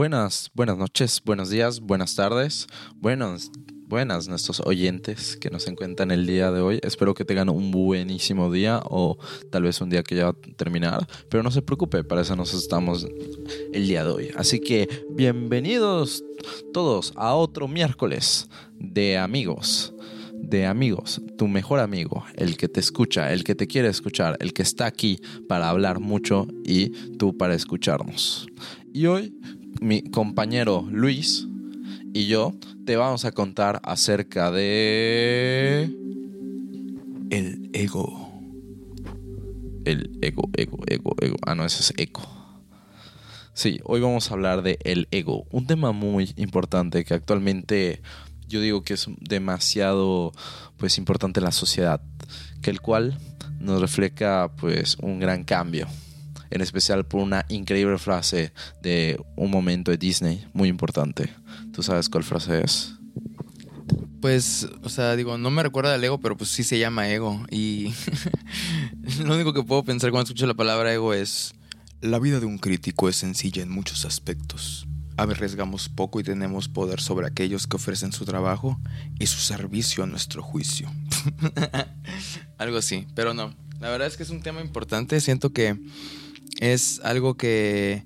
Buenas, buenas noches, buenos días, buenas tardes, buenos, buenas nuestros oyentes que nos encuentran el día de hoy. Espero que tengan un buenísimo día o tal vez un día que ya va a terminar, pero no se preocupe, para eso nos estamos el día de hoy. Así que bienvenidos todos a otro miércoles de amigos de amigos, tu mejor amigo, el que te escucha, el que te quiere escuchar, el que está aquí para hablar mucho y tú para escucharnos. Y hoy mi compañero Luis y yo te vamos a contar acerca de el ego. El ego, ego, ego, ego. Ah, no, ese es eco. Sí, hoy vamos a hablar de el ego, un tema muy importante que actualmente yo digo que es demasiado pues importante en la sociedad, que el cual nos refleja pues un gran cambio, en especial por una increíble frase de un momento de Disney muy importante. ¿Tú sabes cuál frase es? Pues, o sea, digo, no me recuerda al ego, pero pues sí se llama ego. Y lo único que puedo pensar cuando escucho la palabra ego es, la vida de un crítico es sencilla en muchos aspectos arriesgamos poco y tenemos poder sobre aquellos que ofrecen su trabajo y su servicio a nuestro juicio. algo así, pero no. La verdad es que es un tema importante. Siento que es algo que.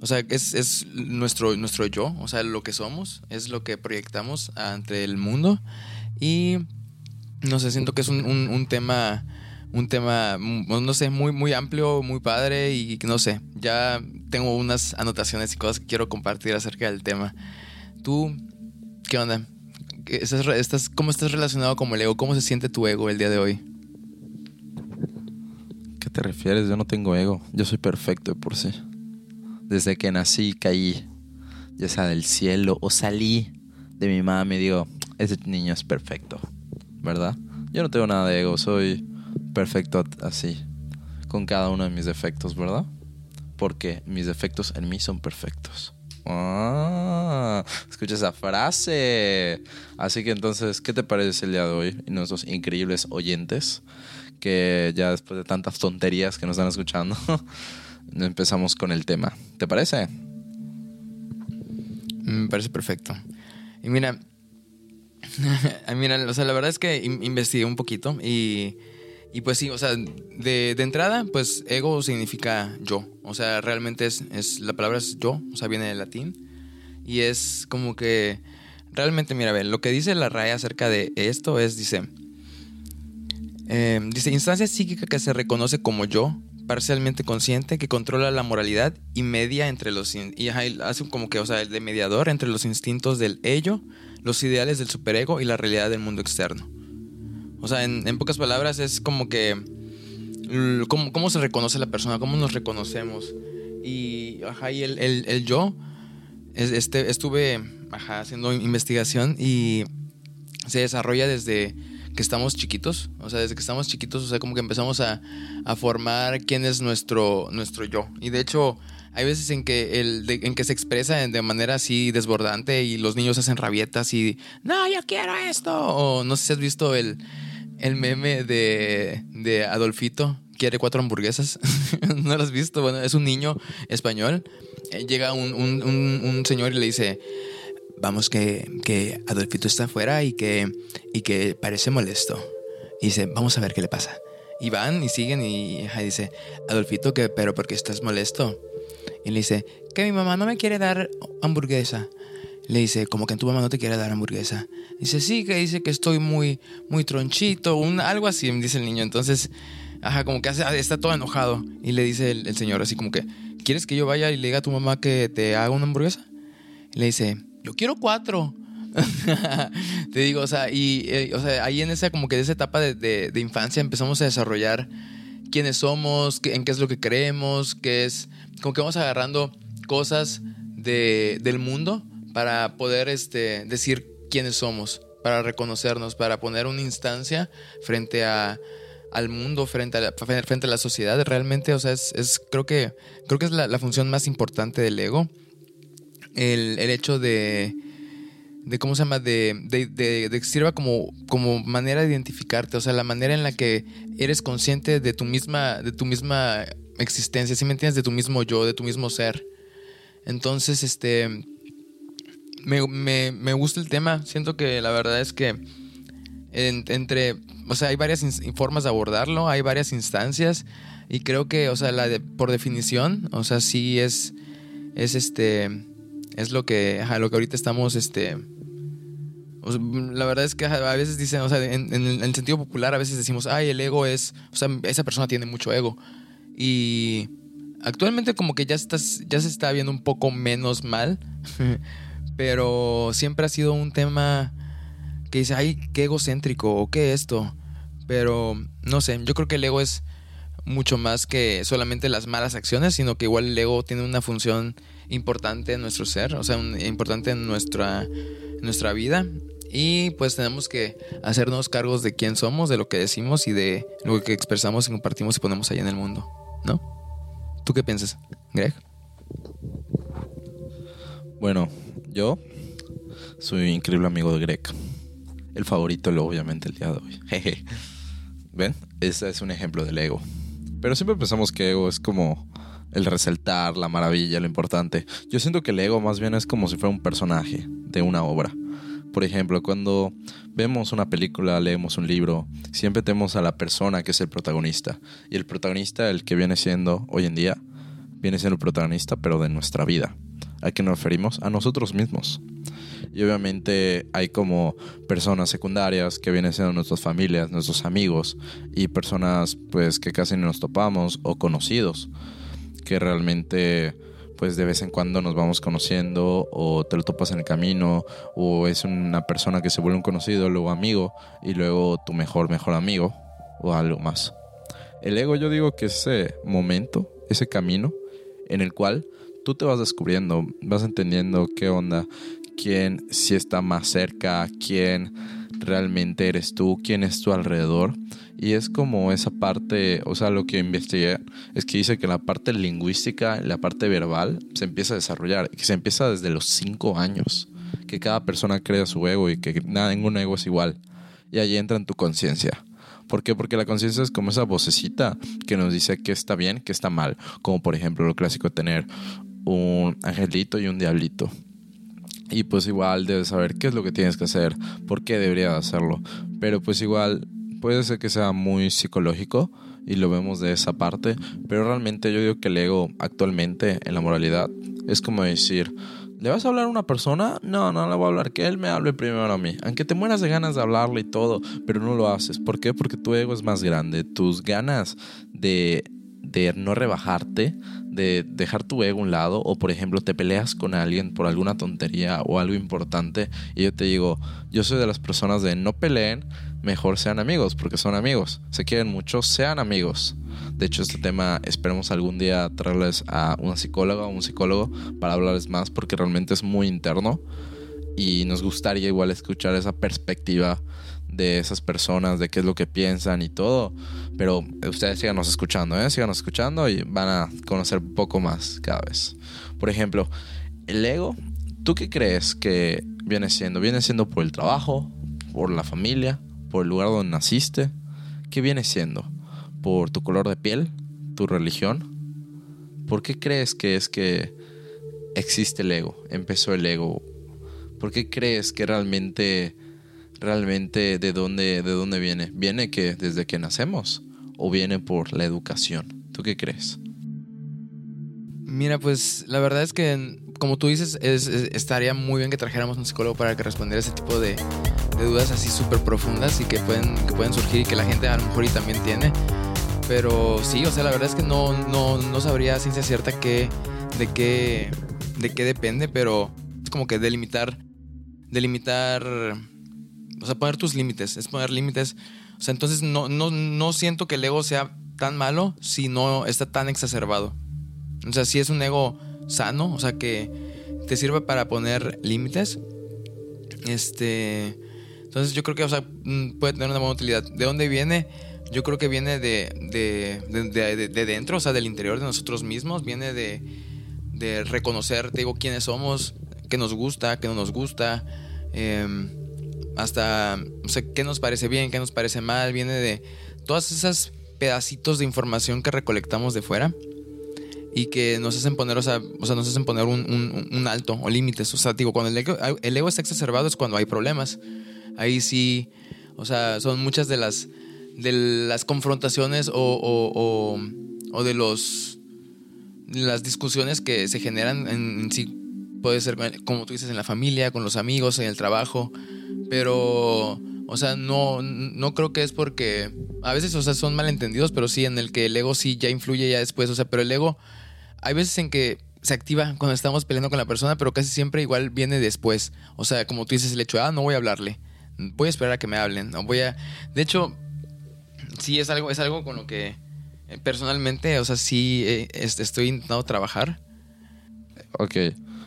O sea, es, nuestro, nuestro yo, o sea, lo que somos, es lo que proyectamos ante el mundo. Y no sé, siento que es un, un tema un tema, mm, no sé, muy, muy amplio, muy padre y no sé, ya tengo unas anotaciones y cosas que quiero compartir acerca del tema. ¿Tú qué onda? ¿Estás, estás, ¿Cómo estás relacionado con el ego? ¿Cómo se siente tu ego el día de hoy? ¿Qué te refieres? Yo no tengo ego, yo soy perfecto por sí. Desde que nací caí, ya sea del cielo o salí de mi mamá me digo, ese niño es perfecto, ¿verdad? Yo no tengo nada de ego, soy perfecto así, con cada uno de mis defectos, ¿verdad? Porque mis defectos en mí son perfectos. Ah, escucha esa frase. Así que entonces, ¿qué te parece el día de hoy? Nuestros increíbles oyentes, que ya después de tantas tonterías que nos están escuchando, empezamos con el tema. ¿Te parece? Me parece perfecto. Y mira, mira, o sea, la verdad es que investigué un poquito y y pues sí, o sea, de, entrada, pues ego significa yo. O sea, realmente es, es, la palabra es yo, o sea, viene del latín. Y es como que, realmente, mira, a ver, lo que dice la RAE acerca de esto es, dice, eh, dice, instancia psíquica que se reconoce como yo, parcialmente consciente, que controla la moralidad y media entre los... Y hace como que, o sea, el de mediador entre los instintos del ello, los ideales del superego y la realidad del mundo externo. O sea, en, pocas palabras es como que... Cómo, se reconoce la persona, cómo nos reconocemos. Y, ajá, y el, el, yo, este, estuve ajá, haciendo investigación y se desarrolla desde que estamos chiquitos, o sea, desde que estamos chiquitos, o sea, como que empezamos a, a formar quién es nuestro, nuestro yo. Y de hecho, hay veces en que, el, en que se expresa de manera así desbordante y los niños hacen rabietas y, no, yo quiero esto. O no sé si has visto el, el meme de, Adolfito quiere cuatro hamburguesas. ¿No lo has visto? Bueno, es un niño español. Eh, llega un, señor y le dice, vamos que, Adolfito está afuera y que, y que parece molesto. Y dice, vamos a ver qué le pasa. Y van y siguen y, dice, Adolfito, que, pero ¿por qué estás molesto? Y le dice, que mi mamá no me quiere dar hamburguesa. Le dice, como que tu mamá no te quiere dar hamburguesa. Dice, sí, que dice que estoy muy, muy tronchito, un, algo así, dice el niño. Entonces, ajá, como que está todo enojado. Y le dice el, señor así como que, ¿quieres que yo vaya y le diga a tu mamá que te haga una hamburguesa? Le dice, yo quiero cuatro. te digo, o sea, y eh, o sea, ahí en esa como que de esa etapa de, infancia empezamos a desarrollar quiénes somos, en qué es lo que creemos, qué es, como que vamos agarrando cosas de, del mundo para poder este, decir quiénes somos, para reconocernos, para poner una instancia frente al mundo, frente a, la, frente a la sociedad. Realmente, o sea, es, creo, que, creo que es la, función más importante del ego. El, hecho de, de, ¿cómo se llama? De, de, que sirva como, como manera de identificarte, o sea, la manera en la que eres consciente de tu misma, de tu misma existencia, si me entiendes? De tu mismo yo, de tu mismo ser. Entonces, este, me, me, me gusta el tema. Siento que la verdad es que entre, o sea, hay varias formas de abordarlo, hay varias instancias y creo que, o sea, la de, por definición, o sea, sí es, es este, es lo que, ajá, lo que ahorita estamos, este, la verdad es que a veces dicen, o sea, en, el sentido popular a veces decimos, ay, el ego es, o sea, esa persona tiene mucho ego. Y actualmente como que ya, estás, ya se está viendo un poco menos mal, pero siempre ha sido un tema que dice, ay, qué egocéntrico o qué esto. Pero no sé, yo creo que el ego es mucho más que solamente las malas acciones, sino que igual el ego tiene una función importante en nuestro ser, o sea, importante en nuestra, nuestra vida. Y pues tenemos que hacernos cargos de quién somos, de lo que decimos y de lo que expresamos y compartimos y ponemos ahí en el mundo, ¿no? ¿Tú qué piensas, Greg? Bueno, yo soy un increíble amigo de Greg. El favorito, obviamente, el día de hoy. ¿Ven? Ese es un ejemplo del ego. Pero siempre pensamos que ego es como el resaltar, la maravilla, lo importante. Yo siento que el ego más bien es como si fuera un personaje de una obra. Por ejemplo, cuando vemos una película, leemos un libro, siempre tenemos a la persona que es el protagonista. Y el protagonista, el que viene siendo hoy en día, viene siendo el protagonista, pero de nuestra vida. ¿A qué nos referimos? A nosotros mismos. Y obviamente hay como personas secundarias que vienen siendo nuestras familias, nuestros amigos y personas pues que casi no nos topamos o conocidos que realmente pues de vez en cuando nos vamos conociendo o te lo topas en el camino o es una persona que se vuelve un conocido, luego amigo y luego tu mejor, mejor amigo o algo más. El ego yo digo que ese momento, ese camino en el cual tú te vas descubriendo, vas entendiendo qué onda, quién si está más cerca, quién realmente eres tú, quién es tu alrededor. Y es como esa parte, o sea, lo que investigué es que dice que la parte lingüística, la parte verbal, se empieza a desarrollar, que se empieza desde los cinco años, que cada persona crea su ego y que nada, ningún ego es igual. Y ahí entra en tu conciencia. ¿Por qué? Porque la conciencia es como esa vocecita que nos dice que está bien, que está mal. Como por ejemplo lo clásico de tener un angelito y un diablito. Y pues igual debes saber qué es lo que tienes que hacer, por qué deberías hacerlo. Pero pues igual puede ser que sea muy psicológico y lo vemos de esa parte, pero realmente yo digo que el ego actualmente en la moralidad es como decir, ¿le vas a hablar a una persona? No, no le voy a hablar, que él me hable primero a mí. Aunque te mueras de ganas de hablarle y todo, pero no lo haces. ¿Por qué? Porque tu ego es más grande. Tus ganas de, de no rebajarte, de dejar tu ego a un lado o por ejemplo te peleas con alguien por alguna tontería o algo importante y yo te digo, yo soy de las personas de no peleen, mejor sean amigos porque son amigos, se quieren mucho, sean amigos. De hecho este tema esperemos algún día traerles a una psicóloga o un psicólogo para hablarles más porque realmente es muy interno y nos gustaría igual escuchar esa perspectiva de esas personas, de qué es lo que piensan y todo. Pero ustedes síganos escuchando, ¿eh? Síganos escuchando y van a conocer un poco más cada vez. Por ejemplo, el ego, ¿tú qué crees que viene siendo? ¿Viene siendo por el trabajo, por la familia, por el lugar donde naciste? ¿Qué viene siendo? ¿Por tu color de piel? ¿Tu religión? ¿Por qué crees que es que existe el ego? Empezó el ego. ¿Por qué crees que realmente realmente de dónde, de dónde viene. ¿Viene que desde que nacemos o viene por la educación? ¿Tú qué crees? Mira, pues la verdad es que, como tú dices, estaría muy bien que trajéramos un psicólogo para que respondiera ese tipo de, dudas así súper profundas y que pueden, que pueden surgir y que la gente a lo mejor y también tiene. Pero sí, o sea, la verdad es que no, no, no sabría ciencia cierta qué, de, qué, de qué depende, pero es como que delimitar, delimitar o sea, poner tus límites, es poner límites. O sea, entonces no, no, no siento que el ego sea tan malo si no está tan exacerbado. O sea, si es un ego sano, o sea, que te sirve para poner límites. Este. Entonces yo creo que, o sea, mm, puede tener una buena utilidad. ¿De dónde viene? Yo creo que viene de, de, de, de dentro, o sea, del interior de nosotros mismos. Viene de, de reconocer, te digo, quiénes somos, qué nos gusta, qué no nos gusta. Eh, hasta, o sea, qué nos parece bien, qué nos parece mal, viene de todas esas pedacitos de información que recolectamos de fuera. Y que nos hacen poner, o sea, o sea nos hacen poner un, un, alto o límites. O sea, digo, cuando el ego, el ego está exacerbado es cuando hay problemas. Ahí sí, o sea, son muchas de las, de las confrontaciones o, o, o, de los las discusiones que se generan en, sí. Puede ser, como tú dices, en la familia, con los amigos, en el trabajo. Pero, o sea, no, no creo que es porque a veces, o sea, son malentendidos, pero sí en el que el ego sí ya influye ya después. O sea, pero el ego hay veces en que se activa cuando estamos peleando con la persona, pero casi siempre igual viene después. O sea, como tú dices, el hecho, ah, no voy a hablarle. Voy a esperar a que me hablen. No voy a. De hecho, sí es algo, es algo con lo que eh, personalmente, o sea, sí eh, estoy intentando trabajar. Ok.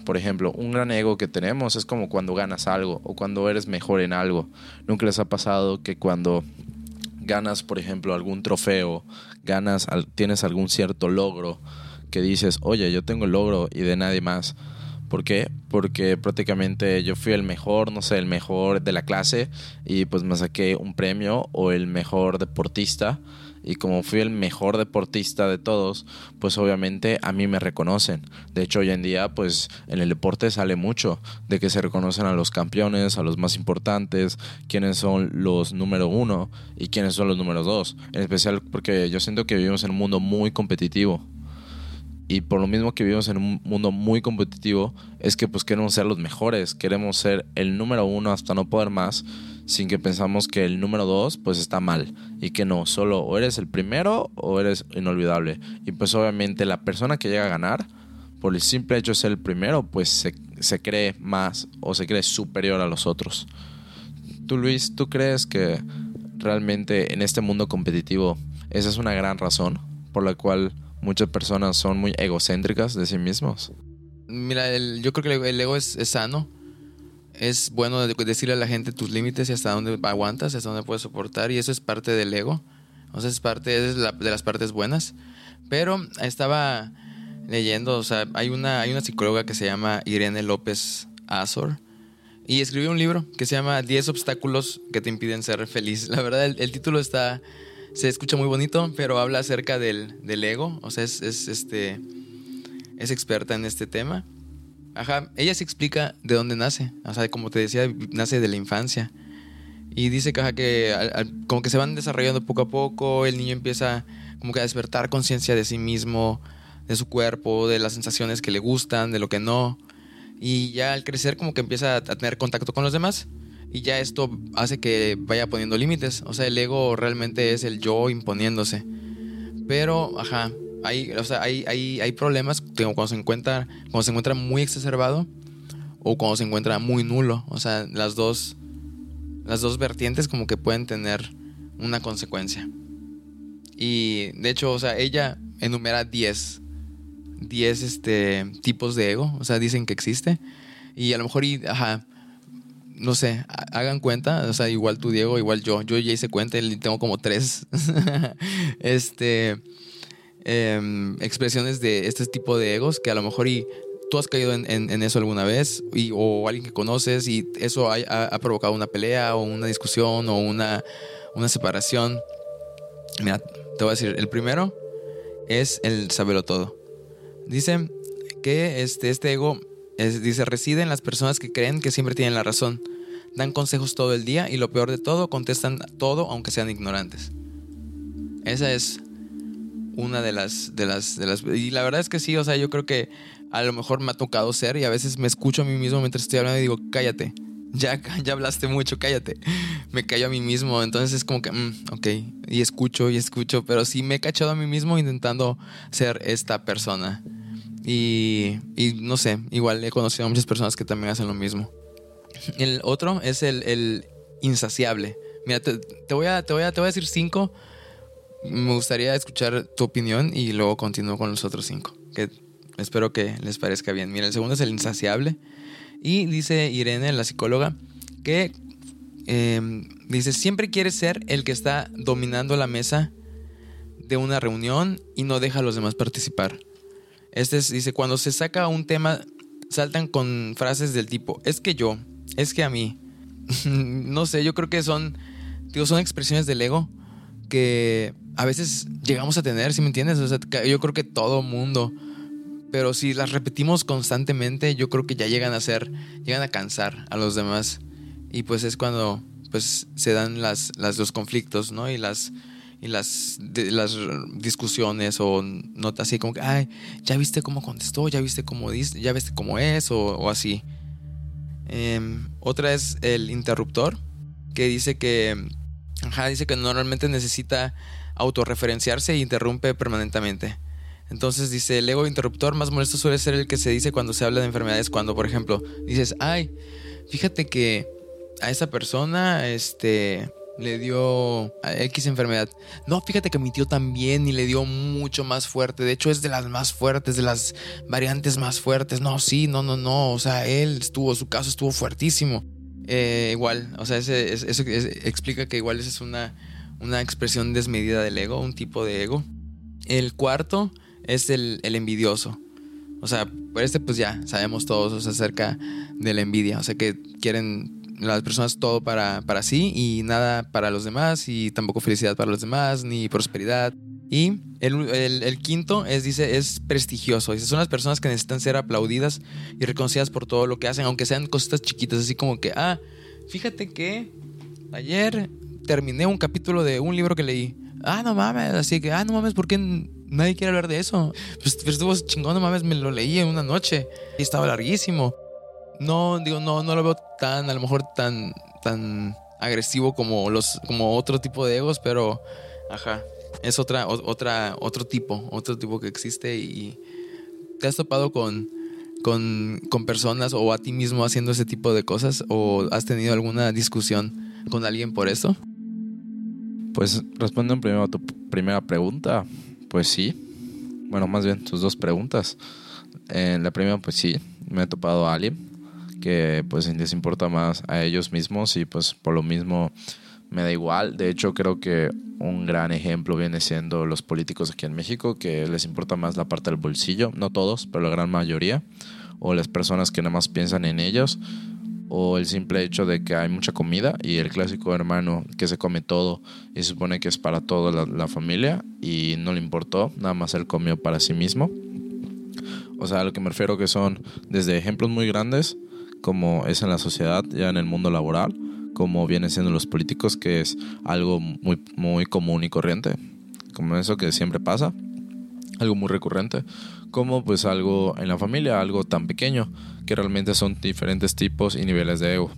Por ejemplo, un gran ego que tenemos es como cuando ganas algo o cuando eres mejor en algo. Nunca les ha pasado que cuando ganas, por ejemplo, algún trofeo, ganas, tienes algún cierto logro, que dices, oye, yo tengo el logro y de nadie más. ¿Por qué? Porque prácticamente yo fui el mejor, no sé, el mejor de la clase y pues me saqué un premio o el mejor deportista y como fui el mejor deportista de todos, pues obviamente a mí me reconocen. De hecho, hoy en día, pues en el deporte sale mucho de que se reconocen a los campeones, a los más importantes, quiénes son los número uno y quiénes son los números dos. En especial porque yo siento que vivimos en un mundo muy competitivo y por lo mismo que vivimos en un mundo muy competitivo, es que pues queremos ser los mejores, queremos ser el número uno hasta no poder más, sin que pensamos que el número dos pues está mal y que no, solo o eres el primero o eres inolvidable. Y pues obviamente la persona que llega a ganar, por el simple hecho de ser el primero, pues se, se cree más o se cree superior a los otros. Tú Luis, ¿tú crees que realmente en este mundo competitivo esa es una gran razón por la cual muchas personas son muy egocéntricas de sí mismos. Mira, yo creo que el ego es, sano. Es bueno decirle a la gente tus límites y hasta dónde aguantas, hasta dónde puedes soportar. Y eso es parte del ego. Sea, es parte de las partes buenas. Pero estaba leyendo, o sea, hay una, hay una psicóloga que se llama Irene López Azor. Y escribió un libro que se llama 10 obstáculos que te impiden ser feliz. La verdad, el título está, se escucha muy bonito, pero habla acerca del, ego. O sea, es, este. Es experta en este tema. Ajá. Ella se explica de dónde nace. O sea, como te decía, nace de la infancia. Y dice que, que como que se van desarrollando poco a poco. El niño empieza como que a despertar conciencia de sí mismo, de su cuerpo, de las sensaciones que le gustan, de lo que no. Y ya al crecer como que empieza a tener contacto con los demás y ya esto hace que vaya poniendo límites. O sea, el ego realmente es el yo imponiéndose. Pero, ajá, hay, o sea, hay, hay, hay problemas cuando se, encuentra, cuando se encuentra muy exacerbado o cuando se encuentra muy nulo. O sea, las dos, las dos vertientes como que pueden tener una consecuencia. Y de hecho, o sea, ella enumera 10 10 este, tipos de ego. O sea, dicen que existe. Y a lo mejor, y, ajá, no sé, hagan cuenta, o sea, igual tú, Diego, igual yo, yo ya hice cuenta y tengo como tres, este, em, expresiones de este tipo de egos que a lo mejor y tú has caído en, eso alguna vez y, o alguien que conoces y eso ha, provocado una pelea o una discusión o una, una separación. Mira, te voy a decir, el primero es el saberlo todo. Dice que este, este ego dice, reside en las personas que creen que siempre tienen la razón. Dan consejos todo el día y lo peor de todo, contestan todo aunque sean ignorantes. Esa es una de las, de las, de las... Y la verdad es que sí, o sea, yo creo que a lo mejor me ha tocado ser y a veces me escucho a mí mismo mientras estoy hablando y digo, cállate. Ya, ya hablaste mucho, cállate. Me callo a mí mismo, entonces es como que, mm, ok, y escucho y escucho, pero sí me he cachado a mí mismo intentando ser esta persona. Y, no sé, igual he conocido a muchas personas que también hacen lo mismo. El otro es el, insaciable. Mira, te, voy a, te, voy a, te voy a decir cinco. Me gustaría escuchar tu opinión y luego continúo con los otros cinco. Que espero que les parezca bien. Mira, el segundo es el insaciable. Y dice Irene, la psicóloga, que em, dice, siempre quiere ser el que está dominando la mesa de una reunión y no deja a los demás participar. Este dice, cuando se saca un tema, saltan con frases del tipo, es que yo, es que a mí. no sé, yo creo que son, digo, son expresiones del ego que a veces llegamos a tener, ¿sí me entiendes? O sea, yo creo que todo mundo pero si las repetimos constantemente, yo creo que ya llegan a ser, llegan a cansar a los demás. Y pues es cuando pues se dan las, las los conflictos, ¿no? Y las y las, las discusiones o notas así como que, ay, ya viste cómo contestó, ya viste cómo dice, ya viste cómo es o, así. Em, otra es el interruptor, que dice que, ajá, dice que normalmente necesita autorreferenciarse e interrumpe permanentemente. Entonces dice, el ego interruptor más molesto suele ser el que se dice cuando se habla de enfermedades, cuando por ejemplo dices, ay, fíjate que a esa persona, este, le dio X enfermedad. No, fíjate que mi tío también y le dio mucho más fuerte. De hecho, es de las más fuertes, de las variantes más fuertes. No, sí, no, no, no. O sea, él estuvo, su caso estuvo fuertísimo. Eh, igual, o sea, eso explica que igual esa es una, una expresión desmedida del ego, un tipo de ego. El cuarto es el, el envidioso. O sea, por este pues ya sabemos todos acerca de la envidia. O sea, que quieren las personas todo para, para sí y nada para los demás y tampoco felicidad para los demás ni prosperidad. Y el, quinto es, dice, es prestigioso. Dice, son las personas que necesitan ser aplaudidas y reconocidas por todo lo que hacen, aunque sean cositas chiquitas, así como que, ah, fíjate que ayer terminé un capítulo de un libro que leí. Ah, no mames, así que, ah, no mames, ¿por qué nadie quiere hablar de eso? Pues, pues estuvo chingón, no mames, me lo leí en una noche y estaba larguísimo no, digo, no, no lo veo tan, a lo mejor tan, tan agresivo como los, como otro tipo de egos, pero, ajá, es otra, otra, otro tipo, otro tipo que existe y te has topado con, con, con personas o a ti mismo haciendo ese tipo de cosas o has tenido alguna discusión con alguien por eso? Pues respondo primero a tu primera pregunta, pues sí. Bueno, más bien tus dos preguntas. En la primera, pues sí, me he topado a alguien que pues les importa más a ellos mismos y pues por lo mismo me da igual. De hecho, creo que un gran ejemplo viene siendo los políticos aquí en México, que les importa más la parte del bolsillo, no todos, pero la gran mayoría, o las personas que nada más piensan en ellos, o el simple hecho de que hay mucha comida y el clásico hermano que se come todo y se supone que es para toda la, la familia y no le importó, nada más él comió para sí mismo. O sea, a lo que me refiero que son desde ejemplos muy grandes como es en la sociedad, ya en el mundo laboral, como vienen siendo los políticos, que es algo muy, muy común y corriente, como eso que siempre pasa, algo muy recurrente, como pues algo en la familia, algo tan pequeño, que realmente son diferentes tipos y niveles de ego.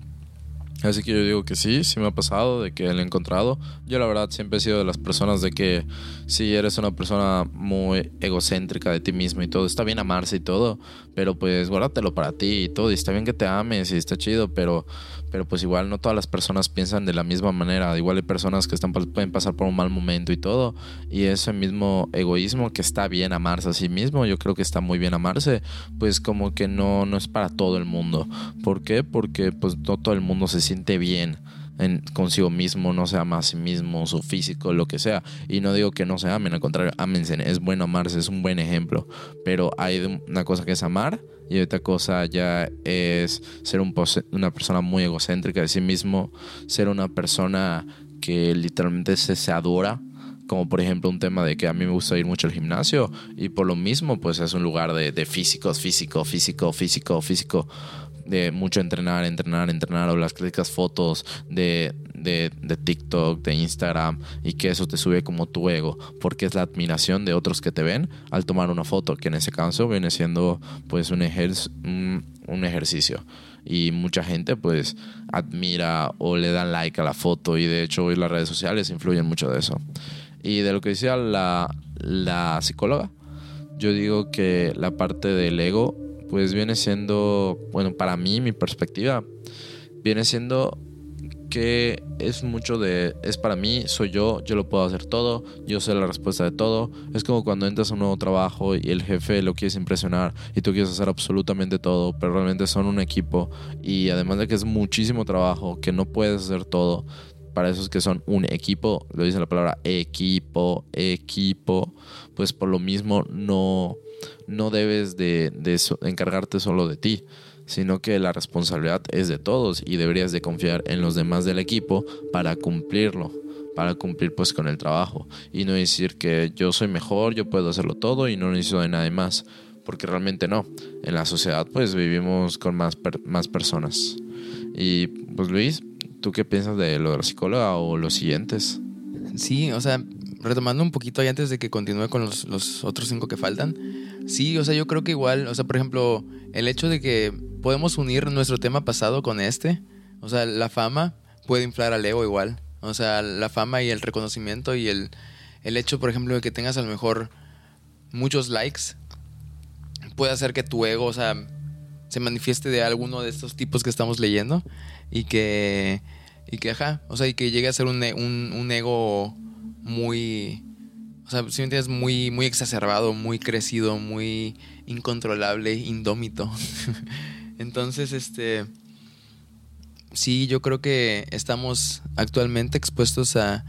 Así que yo digo que sí, sí me ha pasado, de que lo he encontrado. Yo la verdad siempre he sido de las personas de que si eres una persona muy egocéntrica de ti mismo y todo, está bien amarse y todo, pero pues guárdatelo para ti y todo, y está bien que te ames y está chido, pero pero pues igual no todas las personas piensan de la misma manera. Igual hay personas que están, pueden pasar por un mal momento y todo. Y ese mismo egoísmo que está bien amarse a sí mismo, yo creo que está muy bien amarse, pues como que no, no es para todo el mundo. ¿Por qué? Porque pues no todo el mundo se siente bien. En, consigo mismo, no se ama a sí mismo, su físico, lo que sea. Y no digo que no se amen, al contrario, ámense, es bueno amarse, es un buen ejemplo. Pero hay una cosa que es amar y otra cosa ya es ser un una persona muy egocéntrica de sí mismo, ser una persona que literalmente se, se adora como por ejemplo un tema de que a mí me gusta ir mucho al gimnasio y por lo mismo pues es un lugar de, de físicos, físico, físico, físico, físico, de mucho entrenar, entrenar, entrenar o las clásicas fotos de, de, de, TikTok, de Instagram y que eso te sube como tu ego porque es la admiración de otros que te ven al tomar una foto que en ese caso viene siendo pues un, un, ejercicio. Y mucha gente pues admira o le dan like a la foto y de hecho hoy las redes sociales influyen mucho de eso. Y de lo que decía la, la psicóloga yo digo que la parte del ego pues viene siendo, bueno, para mí, mi perspectiva, viene siendo que es mucho de, es para mí, soy yo, yo lo puedo hacer todo, yo sé la respuesta de todo. Es como cuando entras a un nuevo trabajo y el jefe lo quieres impresionar y tú quieres hacer absolutamente todo, pero realmente son un equipo y además de que es muchísimo trabajo, que no puedes hacer todo. Para esos que son un equipo, lo dice la palabra equipo, equipo, pues por lo mismo no, no debes de, encargarte solo de ti, sino que la responsabilidad es de todos y deberías de confiar en los demás del equipo para cumplirlo para cumplir pues con el trabajo y no decir que yo soy mejor, yo puedo hacerlo todo y no necesito de nadie más, porque realmente no. En la sociedad pues vivimos con más, más personas. Y pues Luis, ¿tú qué piensas de lo de la psicóloga o los siguientes? Sí, o sea, retomando un poquito ahí antes de que continúe con los, los otros cinco que faltan. Sí, o sea, yo creo que igual, o sea, por ejemplo, el hecho de que podemos unir nuestro tema pasado con este, o sea, la fama puede inflar al ego igual. O sea, la fama y el reconocimiento y el, el hecho, por ejemplo, de que tengas a lo mejor muchos likes, puede hacer que tu ego, o sea, se manifieste de alguno de estos tipos que estamos leyendo y que, y que, ajá, o sea, y que llegue a ser un, un, un ego muy, o sea, si me entiendes, muy, muy exacerbado, muy crecido, muy incontrolable, indómito. Entonces, este, sí, yo creo que estamos actualmente expuestos a,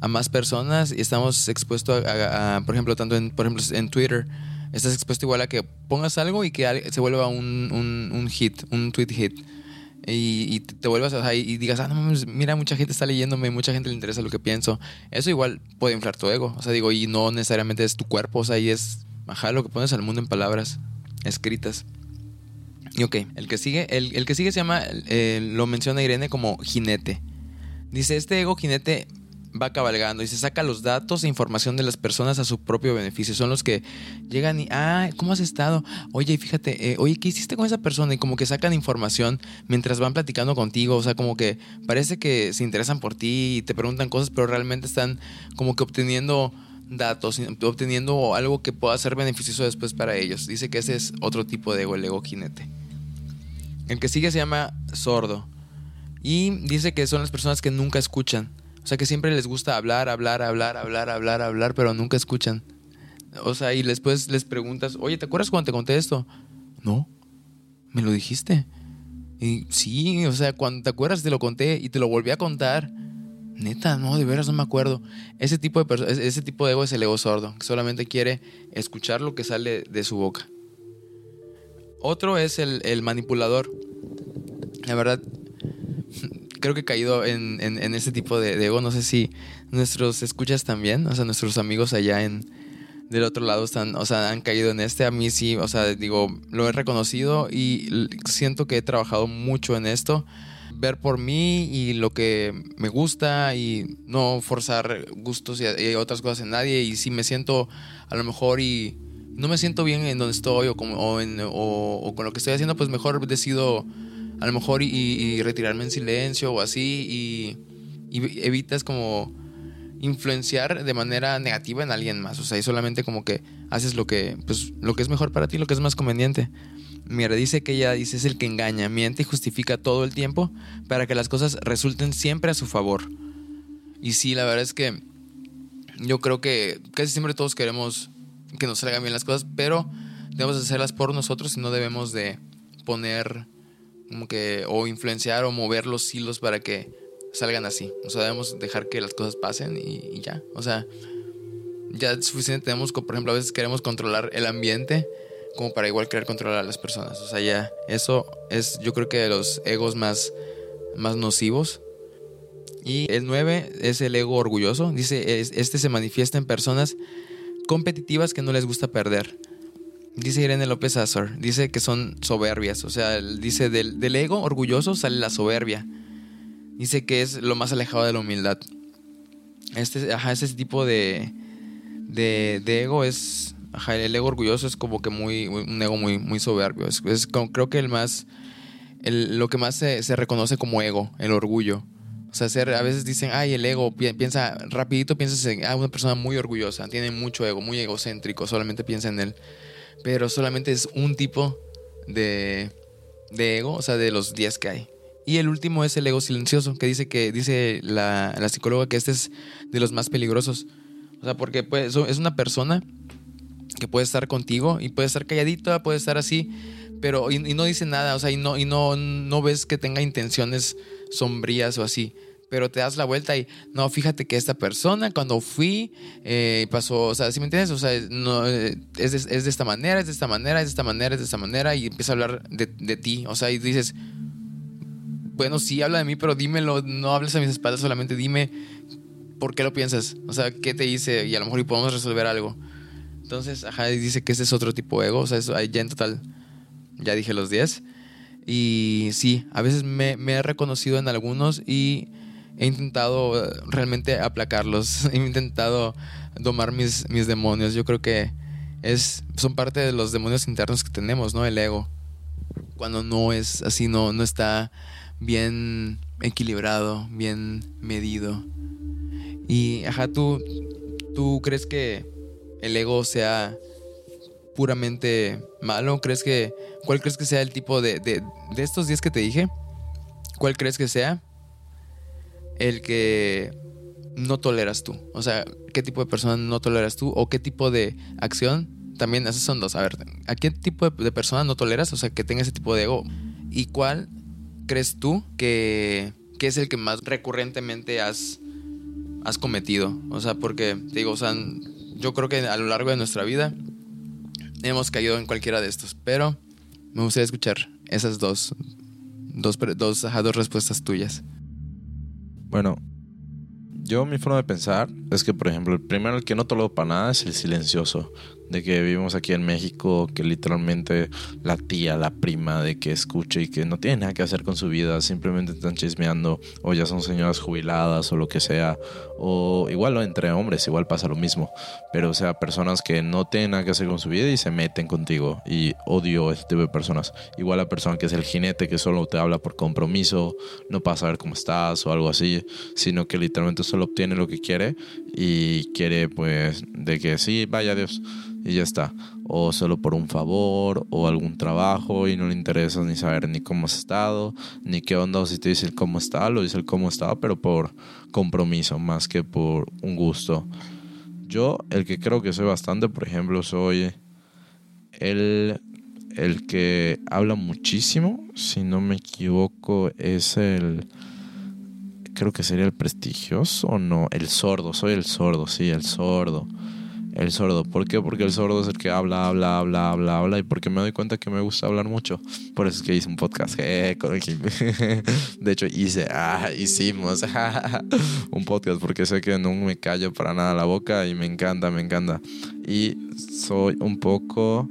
a más personas y estamos expuestos a, por ejemplo, tanto en, por ejemplo, en Twitter, estás expuesto igual a que pongas algo y que se vuelva un, un, un hit, un tweet hit. Y, te vuelvas a, y digas, ah, no, mira, mucha gente está leyéndome, mucha gente le interesa lo que pienso. Eso igual puede inflar tu ego. O sea, digo, y no necesariamente es tu cuerpo, o sea, y es, ajá, lo que pones al mundo en palabras escritas. Y ok, el que sigue, el, el que sigue se llama, eh, lo menciona Irene como jinete. Dice, este ego jinete va cabalgando y se saca los datos e información de las personas a su propio beneficio. Son los que llegan y, ah, ¿cómo has estado? Oye, fíjate, eh, oye, ¿qué hiciste con esa persona? Y como que sacan información mientras van platicando contigo. O sea, como que parece que se interesan por ti y te preguntan cosas, pero realmente están como que obteniendo datos, obteniendo algo que pueda ser beneficioso después para ellos. Dice que ese es otro tipo de ego, el ego jinete. El que sigue se llama sordo. Y dice que son las personas que nunca escuchan. O sea, que siempre les gusta hablar, hablar, hablar, hablar, hablar, hablar, pero nunca escuchan. O sea, y después les preguntas, oye, ¿te acuerdas cuando te conté esto? No, me lo dijiste. Y sí, o sea, cuando te acuerdas te lo conté y te lo volví a contar. Neta, no, de veras no me acuerdo. Ese tipo de, ese tipo de ego es el ego sordo, que solamente quiere escuchar lo que sale de su boca. Otro es el, el manipulador. La verdad, creo que he caído en, en, ese tipo de, ego. No sé si nuestros escuchas también, o sea, nuestros amigos allá en del otro lado están, o sea, han caído en este. A mí sí, o sea, digo, lo he reconocido y siento que he trabajado mucho en esto. Ver por mí y lo que me gusta y no forzar gustos y, otras cosas en nadie. Y si me siento a lo mejor y no me siento bien en donde estoy o, en, o con lo que estoy haciendo, pues mejor decido a lo mejor y, retirarme en silencio o así y, evitas como influenciar de manera negativa en alguien más. O sea, y solamente como que haces lo que, pues, lo que es mejor para ti, lo que es más conveniente. Mira, dice que ella dice es el que engaña, miente y justifica todo el tiempo para que las cosas resulten siempre a su favor. Y sí, la verdad es que yo creo que casi siempre todos queremos que nos salgan bien las cosas, pero debemos hacerlas por nosotros y no debemos de poner como que o influenciar o mover los hilos para que salgan así. O sea, debemos dejar que las cosas pasen y, ya. O sea, ya es suficiente tenemos, por ejemplo, a veces queremos controlar el ambiente como para igual querer controlar a las personas. O sea, ya eso es yo creo que de los egos más, más nocivos. Y el 9 es el ego orgulloso. Dice, este se manifiesta en personas competitivas que no les gusta perder. Dice Irene López Azor, dice que son soberbias, o sea, dice del, ego orgulloso sale la soberbia. Dice que es lo más alejado de la humildad. Este, ajá, ese tipo de, de, ego es, ajá, el ego orgulloso es como que muy, un ego muy, muy soberbio. Es, creo que el más, lo que más se, reconoce como ego, el orgullo. O sea, a veces dicen, ay, el ego, piensa, rapidito piensas en ah, una persona muy orgullosa, tiene mucho ego, muy egocéntrico, solamente piensa en él pero solamente es un tipo de, de ego, o sea, de los 10 que hay. Y el último es el ego silencioso, que dice que dice la, la psicóloga que este es de los más peligrosos. O sea, porque pues, es una persona que puede estar contigo y puede estar calladita, puede estar así, pero y, no dice nada, o sea, y no, y no, no ves que tenga intenciones sombrías o así pero te das la vuelta y no, fíjate que esta persona cuando fui eh, pasó, o sea, ¿sí me entiendes? O sea, eh, es, de, es, de, esta manera, es de esta manera, es de esta manera, es de esta manera y empieza a hablar de, de ti, o sea, y dices, bueno, sí, habla de mí, pero dímelo, no hables a mis espaldas, solamente dime por qué lo piensas, o sea, qué te hice y a lo mejor y podemos resolver algo. Entonces, ajá, dice que ese es otro tipo de ego. O sea, eso, ya en total, ya dije los 10. Y sí, a veces me, me he reconocido en algunos y he intentado eh, realmente aplacarlos. He intentado domar mis, mis demonios. Yo creo que es, son parte de los demonios internos que tenemos, ¿no? El ego. Cuando no es así, no, no está bien equilibrado, bien medido. Y, ajá, tú, tú crees que el ego sea puramente malo? ¿Crees que, ¿Cuál crees que sea el tipo de, de, de estos 10 que te dije? ¿Cuál crees que sea el que no toleras tú? O sea, ¿qué tipo de persona no toleras tú? ¿O qué tipo de acción? También, esos son dos. A ver, ¿a qué tipo de, persona no toleras? O sea, que tenga ese tipo de ego. ¿Y cuál crees tú que, que es el que más recurrentemente has, has cometido? O sea, porque, te digo, o sea, yo creo que a lo largo de nuestra vida hemos caído en cualquiera de estos. Pero me gustaría escuchar esas dos, dos, dos, dos respuestas tuyas. Bueno, yo mi forma de pensar es que, por ejemplo, el primero el que no tolero para nada es el silencioso de que vivimos aquí en México, que literalmente la tía, la prima, de que escuche y que no tiene nada que hacer con su vida, simplemente están chismeando, o ya son señoras jubiladas o lo que sea, o igual entre hombres, igual pasa lo mismo, pero o sea, personas que no tienen nada que hacer con su vida y se meten contigo, y odio este tipo de personas. Igual la persona que es el jinete, que solo te habla por compromiso, no para saber cómo estás o algo así, sino que literalmente solo obtiene lo que quiere y quiere pues de que sí, vaya Dios y ya está. O solo por un favor o algún trabajo y no le interesa ni saber ni cómo has estado, ni qué onda, o si te dice el cómo está, lo dice el cómo está, pero por compromiso más que por un gusto. Yo, el que creo que soy bastante, por ejemplo, soy el, el que habla muchísimo, si no me equivoco, es el creo que sería el prestigioso o no, el sordo, soy el sordo, sí, el sordo. El sordo. ¿Por qué? Porque el sordo es el que habla, habla, habla, habla, habla. Y porque me doy cuenta que me gusta hablar mucho. Por eso es que hice un podcast. de hecho, hice, ah, hicimos un podcast porque sé que no me callo para nada la boca y me encanta, me encanta. Y soy un poco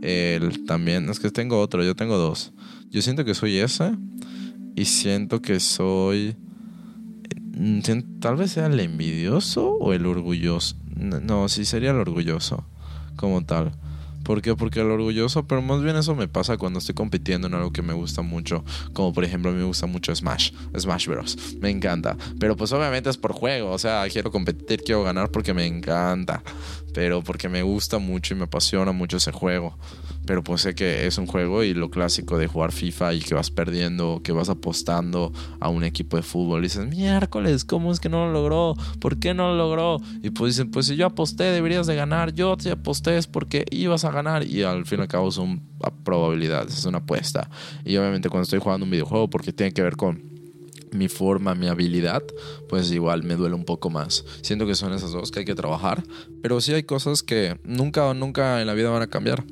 el también. Es que tengo otro, yo tengo dos. Yo siento que soy ese. Y siento que soy Mm, tal vez sea el envidioso o el orgulloso. No, sí sería el orgulloso como tal. ¿Por qué? Porque el orgulloso, pero más bien eso me pasa cuando estoy compitiendo en algo que me gusta mucho. Como por ejemplo, a mí me gusta mucho Smash, Smash Bros. Me encanta. Pero pues obviamente es por juego. O sea, quiero competir, quiero ganar porque me encanta. Pero porque me gusta mucho y me apasiona mucho ese juego pero pues sé que es un juego y lo clásico de jugar FIFA y que vas perdiendo, que vas apostando a un equipo de fútbol y dices, miércoles, ¿cómo es que no lo logró? ¿Por qué no lo logró? Y pues dicen, pues si yo aposté deberías de ganar, yo te aposté es porque ibas a ganar y al fin y al cabo son probabilidades, es una apuesta. Y obviamente cuando estoy jugando un videojuego porque tiene que ver con mi forma, mi habilidad, pues igual me duele un poco más. Siento que son esas dos que hay que trabajar, pero sí hay cosas que nunca, nunca en la vida van a cambiar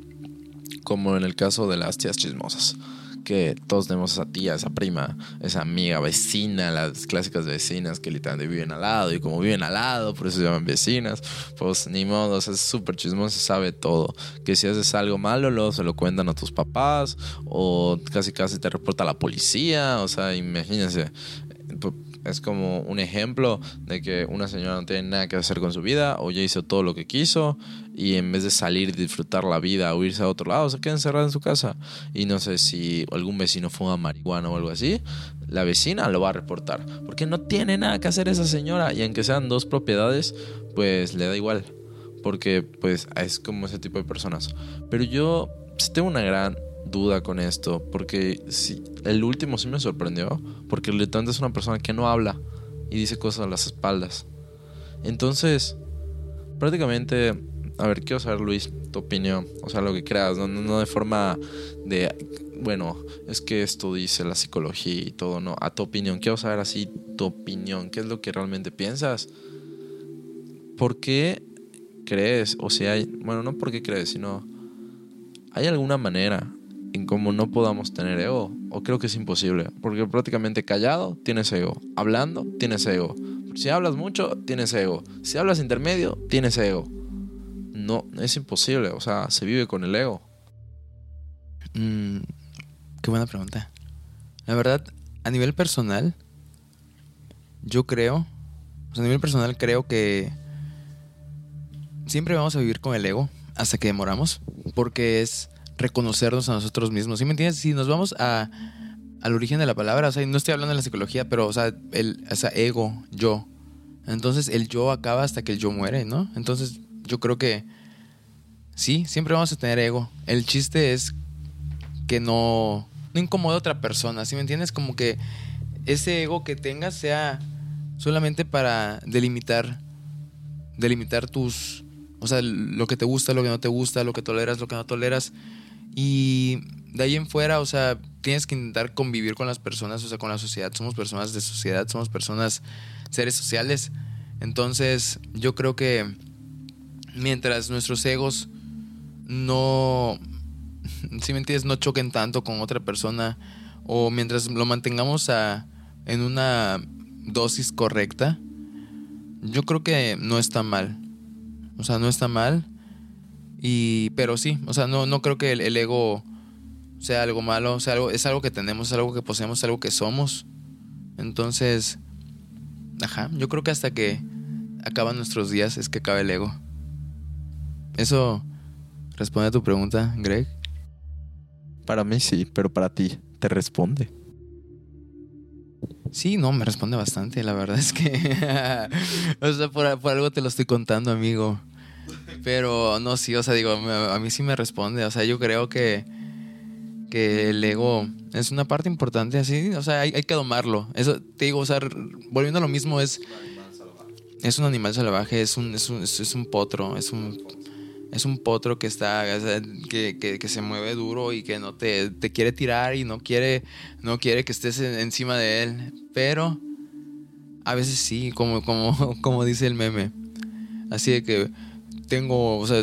como en el caso de las tías chismosas. Que todos tenemos esa tía, esa prima, esa amiga, vecina, las clásicas vecinas que literalmente viven al lado y como viven al lado, por eso se llaman vecinas, pues ni modo, es súper chismosa, sabe todo. Que si haces algo malo, luego se lo cuentan a tus papás o casi casi te reporta a la policía, o sea, imagínense es como un ejemplo de que una señora no tiene nada que hacer con su vida o ya hizo todo lo que quiso y en vez de salir disfrutar la vida o irse a otro lado, se queda encerrada en su casa. Y no sé si algún vecino fuma marihuana o algo así, la vecina lo va a reportar porque no tiene nada que hacer esa señora y aunque sean dos propiedades, pues le da igual. Porque pues es como ese tipo de personas. Pero yo tengo una gran duda con esto, porque si, el último sí me sorprendió, porque el literalmente es una persona que no habla y dice cosas a las espaldas. Entonces, prácticamente, a ver, quiero saber Luis, tu opinión, o sea, lo que creas, no, no de forma de, bueno, es que esto dice la psicología y todo, no, a tu opinión, quiero saber así tu opinión, qué es lo que realmente piensas. ¿Por qué crees, o sea, bueno, no por qué crees, sino, ¿hay alguna manera en cómo no podamos tener ego, o creo que es imposible, porque prácticamente callado tienes ego, hablando tienes ego, si hablas mucho tienes ego, si hablas intermedio tienes ego. No, es imposible. O sea, se vive con el ego. Mm, qué buena pregunta. La verdad, a nivel personal, yo creo, o sea, a nivel personal creo que siempre vamos a vivir con el ego hasta que demoramos, porque es reconocernos a nosotros mismos. ¿Sí me entiendes? Si nos vamos a, al origen de la palabra, o sea, no estoy hablando de la psicología, pero, o sea, el o sea, ego, yo. Entonces el yo acaba hasta que el yo muere, ¿no? Entonces yo creo que sí, siempre vamos a tener ego. El chiste es que no, no incomode a otra persona, ¿sí me entiendes? Como que ese ego que tengas sea solamente para delimitar, delimitar tus, o sea, lo que te gusta, lo que no te gusta, lo que toleras, lo que no toleras. Y de ahí en fuera, o sea, tienes que intentar convivir con las personas, o sea, con la sociedad. Somos personas de sociedad, somos personas, seres sociales. Entonces, yo creo que mientras nuestros egos no, si me entiendes, no choquen tanto con otra persona, o mientras lo mantengamos a, en una dosis correcta, yo creo que no está mal. O sea, no está mal. Y, pero sí, o sea, no, no creo que el, ego sea algo malo, sea, algo, es algo que tenemos, es algo que poseemos, es algo que somos. Entonces, ajá, yo creo que hasta que acaban nuestros días es que acaba el ego. Eso responde a tu pregunta, Greg. Para mí sí, pero para ti, ¿te responde? Sí, no, me responde bastante. La verdad es que. o sea, por, algo te lo estoy contando, amigo. Pero no, sí, o sea, digo, a mí sí me responde. O sea, yo creo que. Que el ego es una parte importante, así. O sea, hay, que domarlo. Eso, te digo, o sea, volviendo a lo mismo, es. Es un animal salvaje, es un, es un, es un potro, es un es un potro que está que, se mueve duro y que no te, te, quiere tirar y no quiere no quiere que estés encima de él. Pero a veces sí como como como dice el meme. Así de que tengo o sea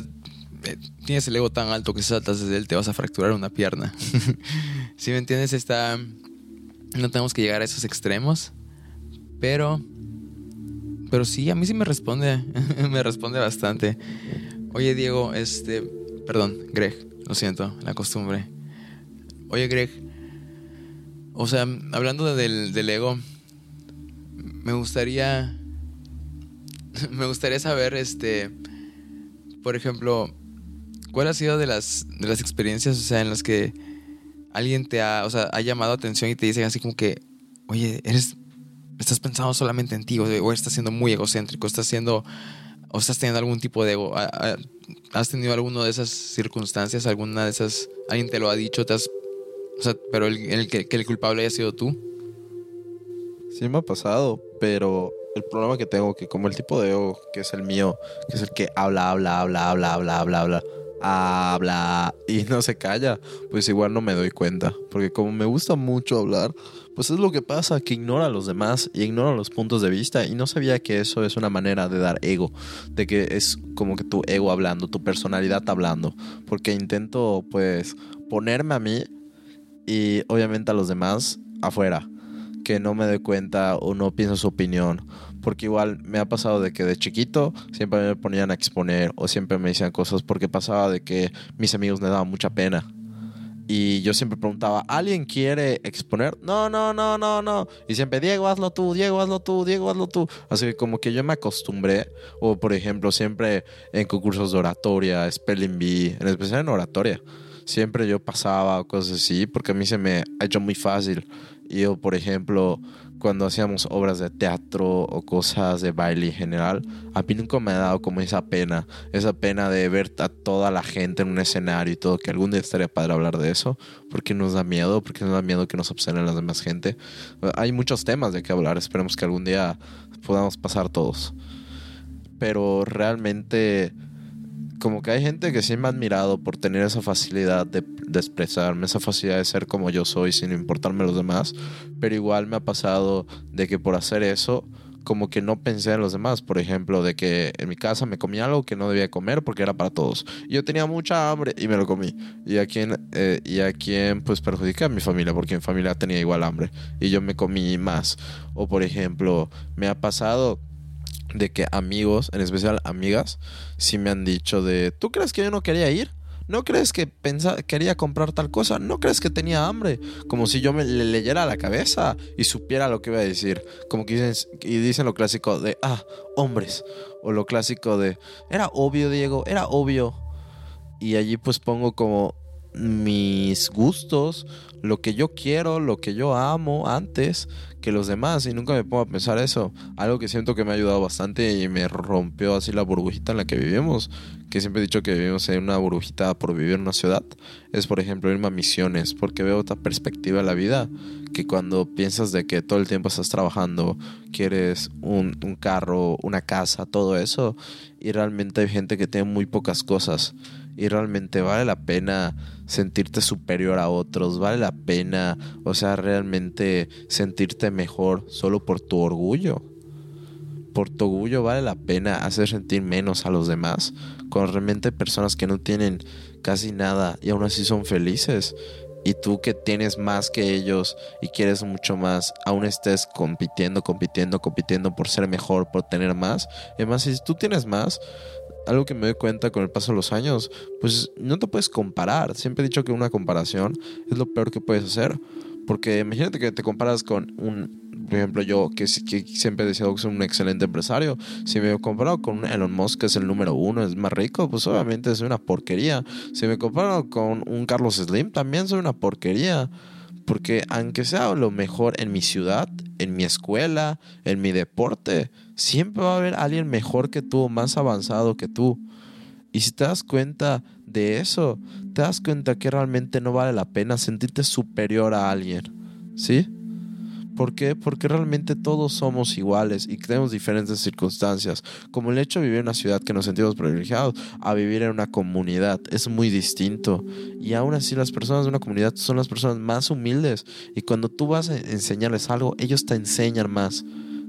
eh, tienes el ego tan alto que si saltas desde él te vas a fracturar una pierna. Si me entiendes está no tenemos que llegar a esos extremos pero pero sí a mí sí me responde me responde bastante Oye, Diego, este. Perdón, Greg, lo siento, la costumbre. Oye, Greg. O sea, hablando del, del ego, me gustaría. Me gustaría saber, este. Por ejemplo, ¿cuál ha sido de las, de las experiencias, o sea, en las que alguien te ha, o sea, ha llamado atención y te dice así como que, oye, eres, estás pensando solamente en ti, o, o estás siendo muy egocéntrico, estás siendo o estás teniendo algún tipo de ego. ¿Has tenido alguna de esas circunstancias? ¿Alguna de esas? ¿Alguien te lo ha dicho? ¿Te has, o sea, pero el, que, el culpable haya sido tú? Sí me ha pasado, pero el problema que tengo que como el tipo de ego que es el mío, que es el que habla, habla, habla, habla, habla, habla, habla, habla y no se calla, pues igual no me doy cuenta, porque como me gusta mucho hablar, pues es lo que pasa, que ignora a los demás y ignora los puntos de vista y no sabía que eso es una manera de dar ego, de que es como que tu ego hablando, tu personalidad hablando, porque intento pues ponerme a mí y obviamente a los demás afuera, que no me doy cuenta o no pienso su opinión porque igual me ha pasado de que de chiquito siempre me ponían a exponer o siempre me decían cosas porque pasaba de que mis amigos me daban mucha pena. Y yo siempre preguntaba, ¿alguien quiere exponer? No, no, no, no, no. Y siempre, Diego, hazlo tú, Diego, hazlo tú, Diego, hazlo tú. Así que como que yo me acostumbré, o por ejemplo, siempre en concursos de oratoria, spelling bee, en especial en oratoria, siempre yo pasaba cosas así, porque a mí se me ha hecho muy fácil. Y yo, por ejemplo, cuando hacíamos obras de teatro o cosas de baile en general, a mí nunca me ha dado como esa pena, esa pena de ver a toda la gente en un escenario y todo, que algún día estaría padre hablar de eso, porque nos da miedo, porque nos da miedo que nos observen las demás gente. Hay muchos temas de qué hablar, esperemos que algún día podamos pasar todos. Pero realmente como que hay gente que sí me ha admirado por tener esa facilidad de, expresarme, esa facilidad de ser como yo soy sin importarme los demás, pero igual me ha pasado de que por hacer eso como que no pensé en los demás, por ejemplo, de que en mi casa me comí algo que no debía comer porque era para todos. Yo tenía mucha hambre y me lo comí. Y a quien, eh, y a quien pues perjudiqué a mi familia porque mi familia tenía igual hambre y yo me comí más. O por ejemplo, me ha pasado de que amigos, en especial amigas, sí me han dicho de, ¿tú crees que yo no quería ir? ¿No crees que pensa, quería comprar tal cosa? ¿No crees que tenía hambre? Como si yo me le leyera la cabeza y supiera lo que iba a decir. Como que dicen, y dicen lo clásico de, ah, hombres. O lo clásico de, era obvio, Diego, era obvio. Y allí pues pongo como mis gustos, lo que yo quiero, lo que yo amo antes que los demás y nunca me pongo a pensar eso. Algo que siento que me ha ayudado bastante y me rompió así la burbujita en la que vivimos, que siempre he dicho que vivimos en una burbujita por vivir en una ciudad, es por ejemplo irme a misiones, porque veo otra perspectiva de la vida, que cuando piensas de que todo el tiempo estás trabajando, quieres un, un carro, una casa, todo eso, y realmente hay gente que tiene muy pocas cosas y realmente vale la pena sentirte superior a otros, vale la pena, o sea, realmente sentirte mejor solo por tu orgullo. Por tu orgullo vale la pena hacer sentir menos a los demás, con realmente personas que no tienen casi nada y aún así son felices. Y tú que tienes más que ellos y quieres mucho más, aún estés compitiendo, compitiendo, compitiendo por ser mejor, por tener más. Y además, si tú tienes más, algo que me doy cuenta con el paso de los años, pues no te puedes comparar. Siempre he dicho que una comparación es lo peor que puedes hacer. Porque imagínate que te comparas con un, por ejemplo, yo que, siempre he deseado que soy un excelente empresario. Si me comparo con Elon Musk, que es el número uno, es más rico, pues obviamente soy una porquería. Si me comparo con un Carlos Slim, también soy una porquería. Porque aunque sea lo mejor en mi ciudad, en mi escuela, en mi deporte, siempre va a haber alguien mejor que tú, más avanzado que tú. Y si te das cuenta de eso, te das cuenta que realmente no vale la pena sentirte superior a alguien. ¿Sí? ¿Por qué? Porque realmente todos somos iguales y tenemos diferentes circunstancias. Como el hecho de vivir en una ciudad que nos sentimos privilegiados a vivir en una comunidad. Es muy distinto. Y aún así las personas de una comunidad son las personas más humildes. Y cuando tú vas a enseñarles algo, ellos te enseñan más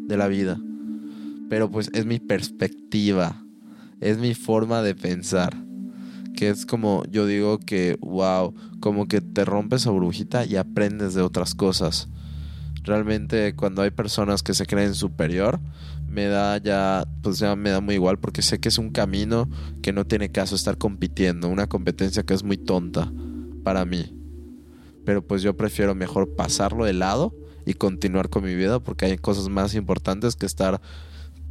de la vida pero pues es mi perspectiva, es mi forma de pensar. Que es como yo digo que, wow, como que te rompes a burbujita y aprendes de otras cosas. Realmente cuando hay personas que se creen superior, me da ya, pues ya me da muy igual porque sé que es un camino que no tiene caso estar compitiendo, una competencia que es muy tonta para mí. Pero pues yo prefiero mejor pasarlo de lado y continuar con mi vida porque hay cosas más importantes que estar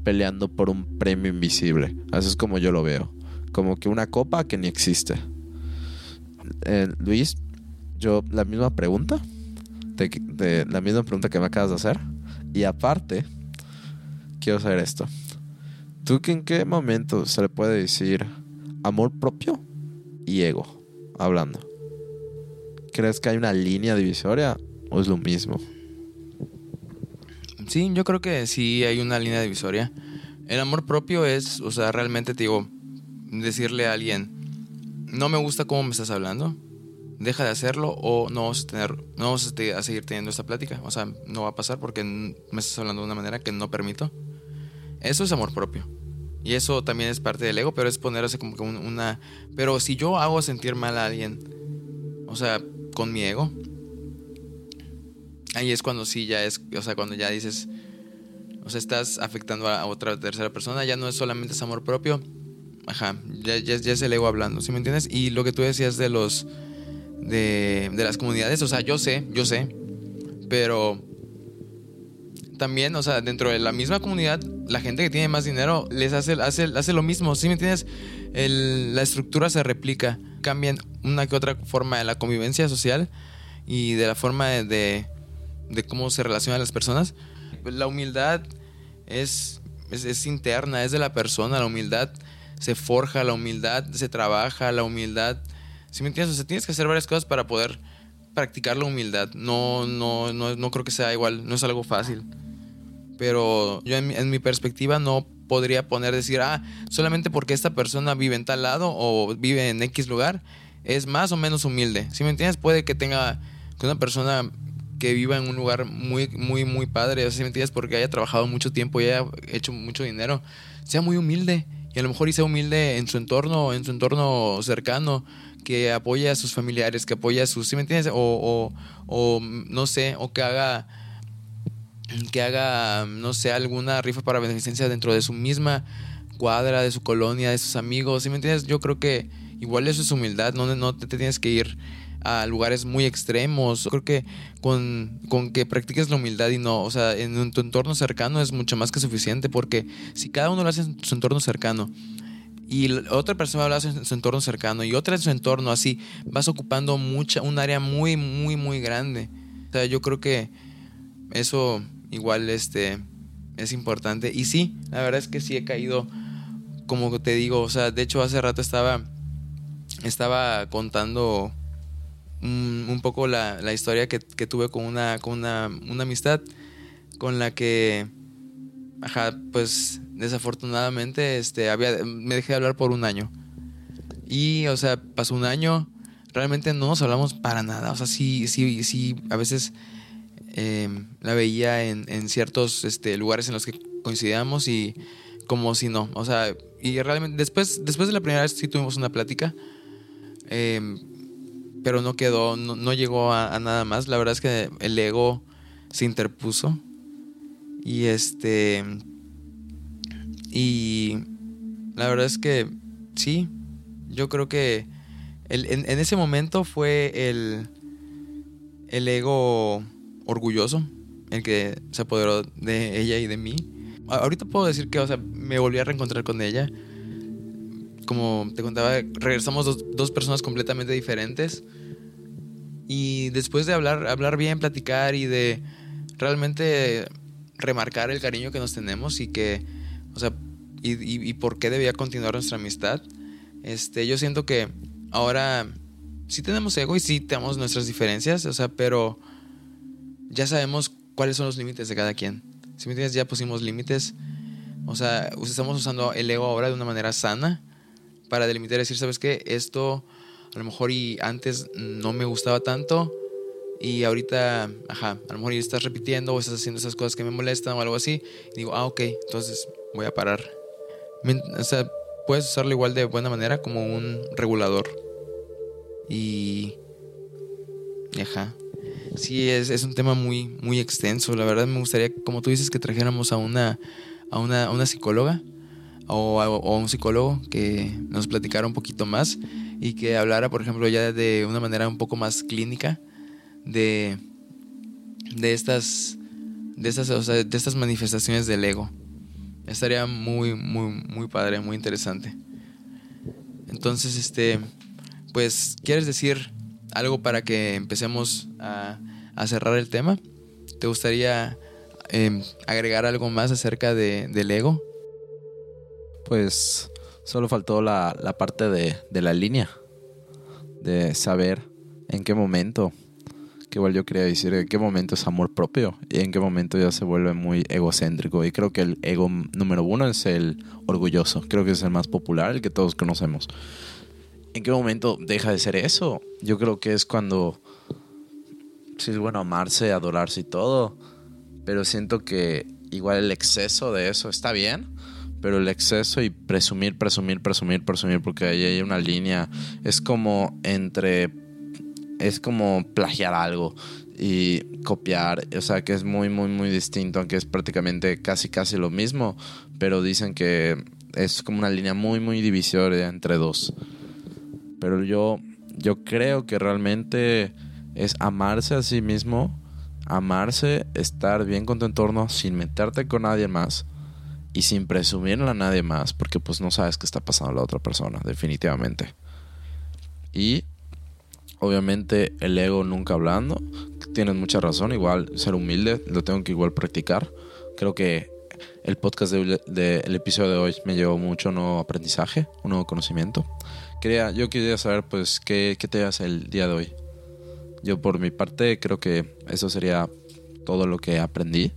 peleando por un premio invisible. Así es como yo lo veo. Como que una copa que ni existe. Eh, Luis, yo la misma pregunta. De, la misma pregunta que me acabas de hacer. Y aparte, quiero saber esto. ¿Tú que en qué momento se le puede decir amor propio y ego? Hablando. ¿Crees que hay una línea divisoria o es lo mismo? Sí, yo creo que sí hay una línea divisoria. El amor propio es, o sea, realmente te digo, decirle a alguien, no me gusta cómo me estás hablando, deja de hacerlo o no vamos a, tener, no vamos a seguir teniendo esta plática. O sea, no va a pasar porque me estás hablando de una manera que no permito. Eso es amor propio. Y eso también es parte del ego, pero es ponerse como que una... Pero si yo hago sentir mal a alguien, o sea, con mi ego, ahí es cuando sí ya es, o sea, cuando ya dices, o sea, estás afectando a otra tercera persona, ya no es solamente es amor propio, ajá, ya, ya, es el ego hablando, ¿sí me entiendes? Y lo que tú decías de los, de, de las comunidades, o sea, yo sé, yo sé, pero también, o sea, dentro de la misma comunidad, la gente que tiene más dinero les hace, hace, hace lo mismo, ¿sí me entiendes? la estructura se replica, cambian una que otra forma de la convivencia social y de la forma de de cómo se relacionan las personas. La humildad es, es, interna, es de la persona, la humildad se forja, la humildad se trabaja, la humildad... Si me entiendes? O sea, tienes que hacer varias cosas para poder practicar la humildad. No, no, no, no creo que sea igual, no es algo fácil. Pero yo en mi, perspectiva no podría poner, decir, ah, solamente porque esta persona vive en tal lado o vive en X lugar, es más o menos humilde. Si me entiendes, puede que tenga, que una persona que viva en un lugar muy, muy, muy padre, o sea, entiendes? Porque haya trabajado mucho tiempo y haya hecho mucho dinero, sea muy humilde. Y a lo mejor y sea humilde en su entorno, en su entorno cercano, que apoye a sus familiares, que apoye a sus, ¿sí me entiendes? O, o, o no sé, o que haga, que haga, no sé, alguna rifa para beneficencia dentro de su misma cuadra, de su colonia, de sus amigos. ¿Sí me entiendes? Yo creo que igual eso es humildad, no, no te tienes que ir a lugares muy extremos. Creo que con, con, que practiques la humildad y no, o sea, en tu entorno cercano es mucho más que suficiente porque si cada uno lo hace en su entorno cercano y otra persona lo hace en su entorno cercano y otra en su entorno así, vas ocupando mucha, un área muy, muy, muy grande. O sea, yo creo que eso igual este, es importante. Y sí, la verdad es que sí he caído, como te digo, o sea, de hecho hace rato estaba, estaba contando un, poco la, la historia que, que, tuve con una, con una, una amistad con la que, ajá, pues desafortunadamente este, había, me dejé de hablar por un año. Y, o sea, pasó un año, realmente no nos hablamos para nada. O sea, sí, sí, sí, a veces Em, la veía en, ciertos este, lugares en los que coincidíamos y como si no. O sea, y realmente después, después de la primera vez sí tuvimos una plática, em, pero no quedó, no, llegó a, nada más. La verdad es que el ego se interpuso y este... Y la verdad es que sí, yo creo que en, en ese momento fue el, el ego orgulloso, el que se apoderó de ella y de mí. Ahorita puedo decir que, o sea, me volví a reencontrar con ella. Como te contaba, regresamos dos, personas completamente diferentes. Y después de hablar, hablar bien, platicar y de realmente remarcar el cariño que nos tenemos y que, o sea, y, y, por qué debía continuar nuestra amistad, este, yo siento que ahora sí tenemos ego y sí tenemos nuestras diferencias, o sea, pero ya sabemos cuáles son los límites de cada quien. Si me entiendes, ya pusimos límites. O sea, estamos usando el ego ahora de una manera sana para delimitar y decir, ¿sabes qué? Esto a lo mejor y antes no me gustaba tanto y ahorita, ajá, a lo mejor ya estás repitiendo o estás haciendo esas cosas que me molestan o algo así. Y digo, ah, ok, entonces voy a parar. O sea, puedes usarlo igual de buena manera como un regulador. Y... Ajá sí es, es, un tema muy, muy extenso. La verdad me gustaría, como tú dices, que trajéramos a una, a una, una psicóloga o a, un psicólogo que nos platicara un poquito más y que hablara, por ejemplo, ya de una manera un poco más clínica de, de estas de estas, o sea, de estas manifestaciones del ego. Estaría muy, muy, muy padre, muy interesante. Entonces, este, pues, ¿quieres decir algo para que empecemos a, cerrar el tema. ¿Te gustaría em, agregar algo más acerca de, del ego? Pues solo faltó la, la parte de, de, la línea, de saber en qué momento, que igual yo quería decir, en qué momento es amor propio y en qué momento ya se vuelve muy egocéntrico. Y creo que el ego número uno es el orgulloso, creo que es el más popular, el que todos conocemos. ¿En qué momento deja de ser eso? Yo creo que es cuando sí es bueno amarse, adorarse y todo, pero siento que igual el exceso de eso está bien, pero el exceso y presumir, presumir, presumir, presumir, porque ahí hay una línea, es como entre, es como plagiar algo y copiar, o sea que es muy, muy, muy distinto, aunque es prácticamente casi, casi lo mismo, pero dicen que es como una línea muy, muy divisoria entre dos. Pero yo, yo creo que realmente es amarse a sí mismo, amarse, estar bien con tu entorno sin meterte con nadie más y sin presumirle a nadie más, porque pues no sabes qué está pasando a la otra persona, definitivamente. Y obviamente el ego nunca hablando, tienes mucha razón, igual ser humilde, lo tengo que igual practicar. Creo que el podcast del episodio de hoy me llevó mucho nuevo aprendizaje, un nuevo conocimiento. Quería, yo quería saber, pues, ¿qué, qué te hace el día de hoy? Yo, por mi parte, creo que eso sería todo lo que aprendí.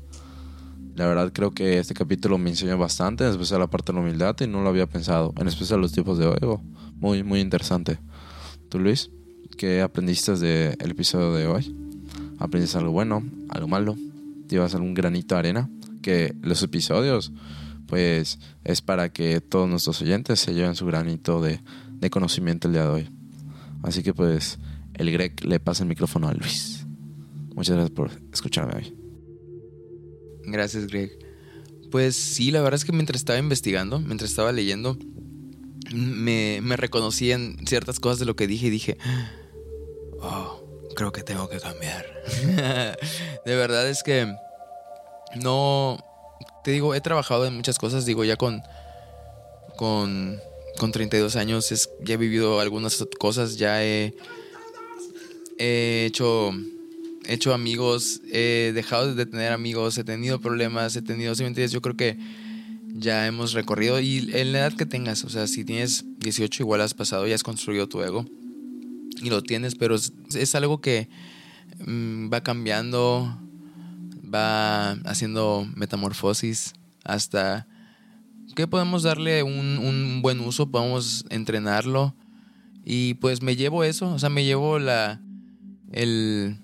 La verdad, creo que este capítulo me enseñó bastante, en especial la parte de la humildad, y no lo había pensado, en especial los tipos de ego. Muy, muy interesante. ¿Tú, Luis? ¿Qué aprendiste del el episodio de hoy? ¿Aprendiste algo bueno, algo malo? ¿Te a algún granito de arena? Que los episodios, pues, es para que todos nuestros oyentes se lleven su granito de de conocimiento el día de hoy. Así que pues el Greg le pasa el micrófono a Luis. Muchas gracias por escucharme hoy. Gracias, Greg. Pues sí, la verdad es que mientras estaba investigando, mientras estaba leyendo, me, me reconocí en ciertas cosas de lo que dije y dije, oh, creo que tengo que cambiar. de verdad es que no, te digo, he trabajado en muchas cosas, digo, ya con, con, con 32 años es, ya he vivido algunas cosas, ya he, he hecho he hecho amigos, he dejado de tener amigos, he tenido problemas, he tenido, si me entiendes, yo creo que ya hemos recorrido y en la edad que tengas, o sea, si tienes 18 igual has pasado, ya has construido tu ego y lo tienes, pero es, algo que mm, va cambiando, va haciendo metamorfosis hasta que podemos darle un, un buen uso, podemos entrenarlo y pues me llevo eso, o sea, me llevo la el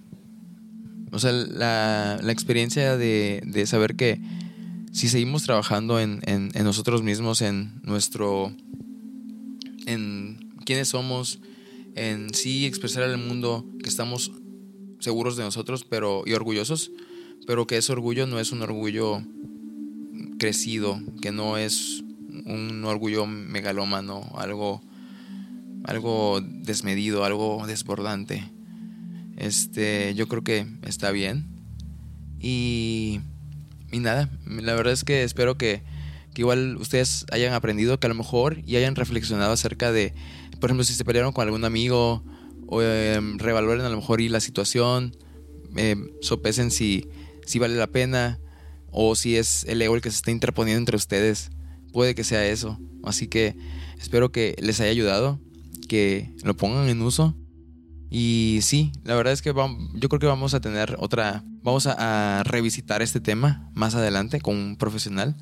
o sea, la, la experiencia de, de, saber que si seguimos trabajando en, en, en, nosotros mismos, en nuestro. en quiénes somos, en sí expresar al mundo que estamos seguros de nosotros pero, y orgullosos, pero que ese orgullo no es un orgullo crecido, que no es un orgullo megalómano, algo, algo desmedido, algo desbordante este, yo creo que está bien. Y, y nada, la verdad es que espero que, que, igual ustedes hayan aprendido, que a lo mejor y hayan reflexionado acerca de, por ejemplo, si se pelearon con algún amigo, o eh, a lo mejor y la situación, eh, sopesen si, si vale la pena, o si es el ego el que se está interponiendo entre ustedes. Puede que sea eso. Así que espero que les haya ayudado, que lo pongan en uso y sí, la verdad es que yo creo que vamos a tener otra, vamos a, revisitar este tema más adelante con un profesional,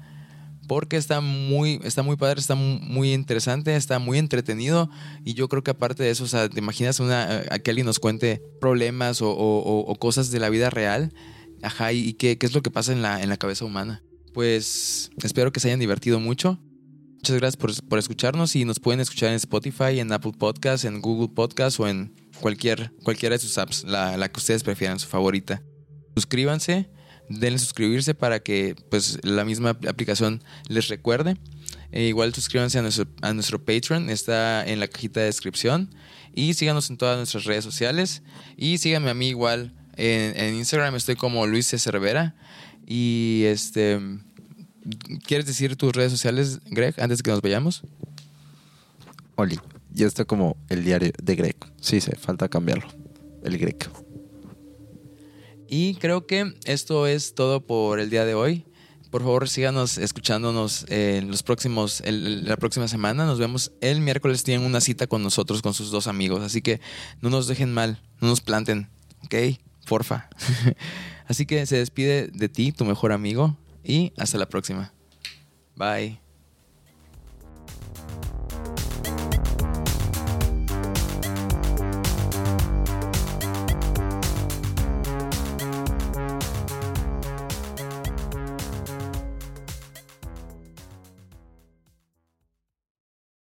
porque está muy, está muy padre, está muy interesante, está muy entretenido y yo creo que aparte de eso, te imaginas una, a que alguien nos cuente problemas o, cosas de la vida real, ajá, y, qué, es lo que pasa en la, cabeza humana. Pues espero que se hayan divertido mucho. Muchas gracias por, escucharnos y nos pueden escuchar en Spotify, en Apple Podcasts, en Google Podcasts o en cualquier, cualquiera de sus apps, la, la, que ustedes prefieran, su favorita. Suscríbanse, denle suscribirse para que pues la misma aplicación les recuerde. E igual suscríbanse a nuestro, a nuestro Patreon, está en la cajita de descripción. Y síganos en todas nuestras redes sociales. Y síganme a mí igual en, Instagram, estoy como Luis C. Cervera. Y este. ¿Quieres decir tus redes sociales, Greg, antes de que nos vayamos? Oli. Y está como el diario de Greg. Sí, se falta cambiarlo. El Greg. Y creo que esto es todo por el día de hoy. Por favor, síganos escuchándonos en los próximos, la próxima semana. Nos vemos el miércoles. Tienen una cita con nosotros, con sus dos amigos. Así que no nos dejen mal, no nos planten, ¿ok? Porfa. Así que se despide de ti, tu mejor amigo. Y hasta la próxima. Bye.